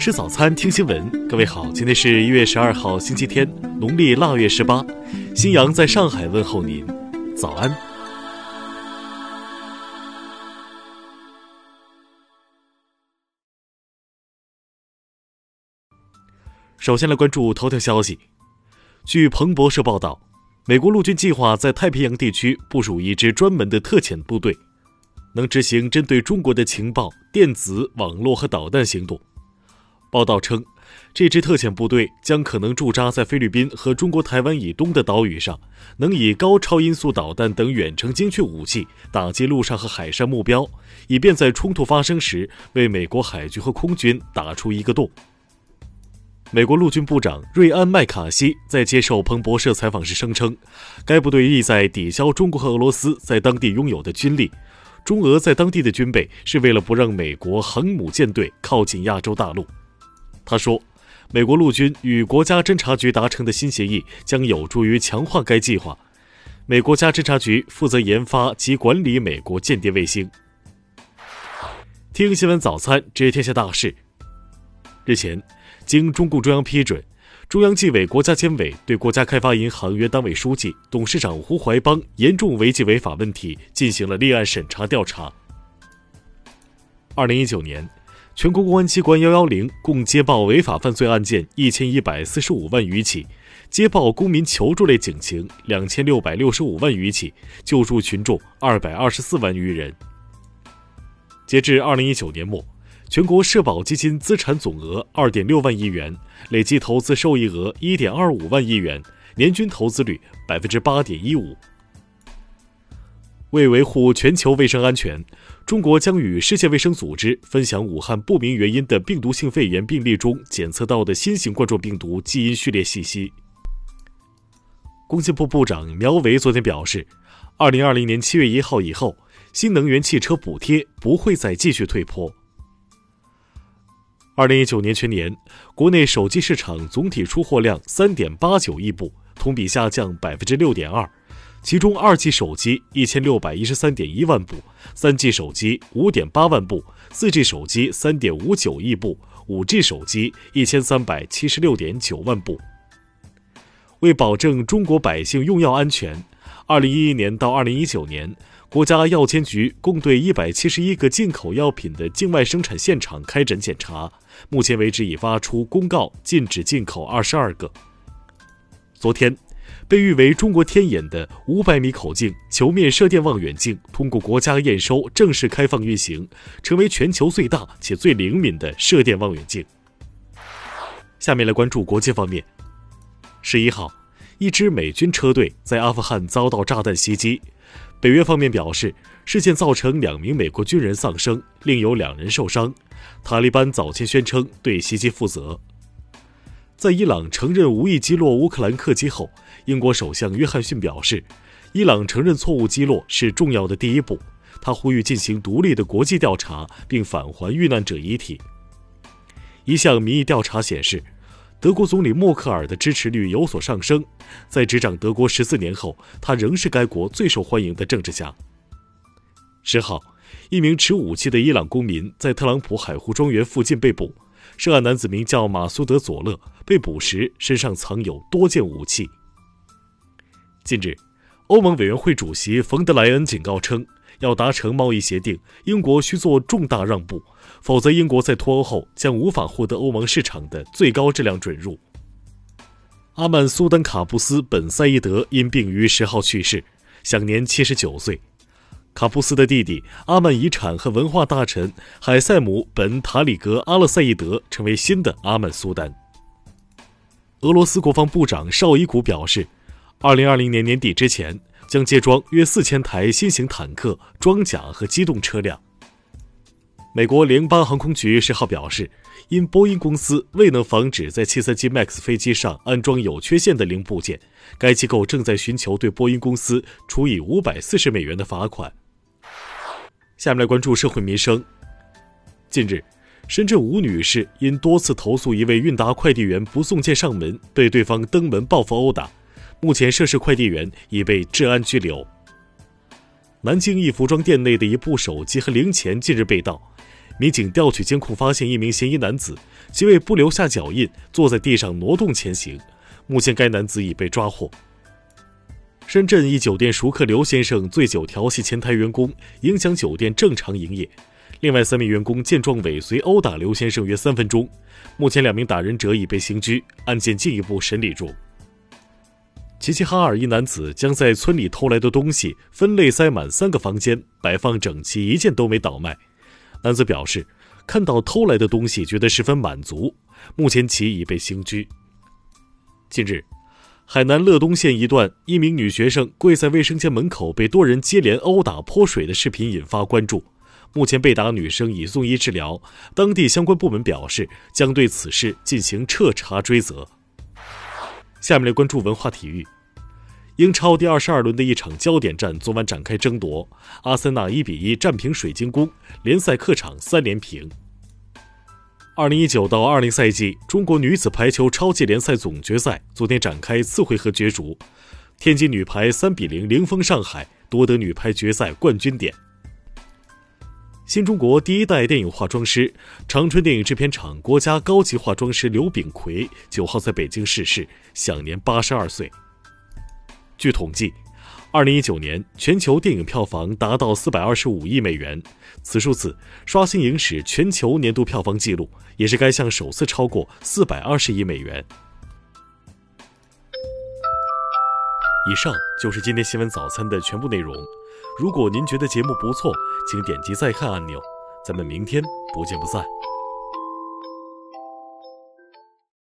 吃早餐，听新闻。各位好，今天是一月十二号，星期天，农历腊月十八。新阳在上海问候您，早安。首先来关注头条消息。据彭博社报道，美国陆军计划在太平洋地区部署一支专门的特遣部队，能执行针对中国的情报、电子、网络和导弹行动。报道称，这支特遣部队将可能驻扎在菲律宾和中国台湾以东的岛屿上，能以高超音速导弹等远程精确武器打击陆上和海上目标，以便在冲突发生时为美国海军和空军打出一个洞。美国陆军部长瑞安·麦卡锡在接受彭博社采访时声称，该部队意在抵消中国和俄罗斯在当地拥有的军力。中俄在当地的军备是为了不让美国航母舰队靠近亚洲大陆。他说，美国陆军与国家侦察局达成的新协议将有助于强化该计划。美国家侦察局负责研发及管理美国间谍卫星。听新闻早餐知天下大事。日前，经中共中央批准，中央纪委国家监委对国家开发银行原党委书记、董事长胡怀邦严重违纪违法问题进行了立案审查调查。二零一九年。全国公安机关“幺幺零”共接报违法犯罪案件一千一百四十五万余起，接报公民求助类警情两千六百六十五万余起，救助群众二百二十四万余人。截至二零一九年末，全国社保基金资产总额二点六万亿元，累计投资收益额一点二五万亿元，年均投资率百分之八点一五。为维护全球卫生安全，中国将与世界卫生组织分享武汉不明原因的病毒性肺炎病例中检测到的新型冠状病毒基因序列信息。工信部部长苗圩昨天表示，二零二零年七月一号以后，新能源汽车补贴不会再继续退坡。二零一九年全年，国内手机市场总体出货量三点八九亿部，同比下降百分之六点二。其中，二 G 手机一千六百一十三点一万部，三 G 手机五点八万部，四 G 手机三点五九亿部，五 G 手机一千三百七十六点九万部。为保证中国百姓用药安全，二零一一年到二零一九年，国家药监局共对一百七十一个进口药品的境外生产现场开展检查，目前为止已发出公告禁止进口二十二个。昨天。被誉为中国天眼的五百米口径球面射电望远镜通过国家验收，正式开放运行，成为全球最大且最灵敏的射电望远镜。下面来关注国际方面。十一号，一支美军车队在阿富汗遭到炸弹袭击，北约方面表示，事件造成两名美国军人丧生，另有两人受伤。塔利班早前宣称对袭击负责。在伊朗承认无意击落乌克兰客机后，英国首相约翰逊表示，伊朗承认错误击落是重要的第一步。他呼吁进行独立的国际调查，并返还遇难者遗体。一项民意调查显示，德国总理默克尔的支持率有所上升。在执掌德国十四年后，他仍是该国最受欢迎的政治家。十号，一名持武器的伊朗公民在特朗普海湖庄园附近被捕。涉案男子名叫马苏德·佐勒，被捕时身上藏有多件武器。近日，欧盟委员会主席冯德莱恩警告称，要达成贸易协定，英国需做重大让步，否则英国在脱欧后将无法获得欧盟市场的最高质量准入。阿曼苏丹卡布斯·本·赛义德因病于十号去世，享年七十九岁。卡布斯的弟弟阿曼遗产和文化大臣海塞姆·本·塔里格·阿勒赛义德成为新的阿曼苏丹。俄罗斯国防部长绍伊古表示，2020年年底之前将接装约4000台新型坦克、装甲和机动车辆。美国联邦航空局十号表示，因波音公司未能防止在737 MAX 飞机上安装有缺陷的零部件，该机构正在寻求对波音公司处以540美元的罚款。下面来关注社会民生。近日，深圳吴女士因多次投诉一位韵达快递员不送件上门，被对方登门报复殴打。目前，涉事快递员已被治安拘留。南京一服装店内的一部手机和零钱近日被盗，民警调取监控发现一名嫌疑男子，其为不留下脚印，坐在地上挪动前行。目前该男子已被抓获。深圳一酒店熟客刘先生醉酒调戏前台员工，影响酒店正常营业。另外三名员工见状尾随殴打刘先生约三分钟。目前两名打人者已被刑拘，案件进一步审理中。齐齐哈尔一男子将在村里偷来的东西分类塞满三个房间，摆放整齐，一件都没倒卖。男子表示，看到偷来的东西觉得十分满足。目前其已被刑拘。近日，海南乐东县一段一名女学生跪在卫生间门口被多人接连殴打泼水的视频引发关注。目前被打女生已送医治疗，当地相关部门表示将对此事进行彻查追责。下面来关注文化体育。英超第二十二轮的一场焦点战昨晚展开争夺，阿森纳一比一战平水晶宫，联赛客场三连平。二零一九到二零赛季中国女子排球超级联赛总决赛昨天展开次回合角逐，天津女排三比零零封上海，夺得女排决赛冠军点。新中国第一代电影化妆师、长春电影制片厂国家高级化妆师刘炳奎九号在北京逝世，享年八十二岁。据统计，二零一九年全球电影票房达到四百二十五亿美元，此数字刷新影史全球年度票房纪录，也是该项首次超过四百二十亿美元。以上就是今天新闻早餐的全部内容。如果您觉得节目不错，请点击再看按钮。咱们明天不见不散。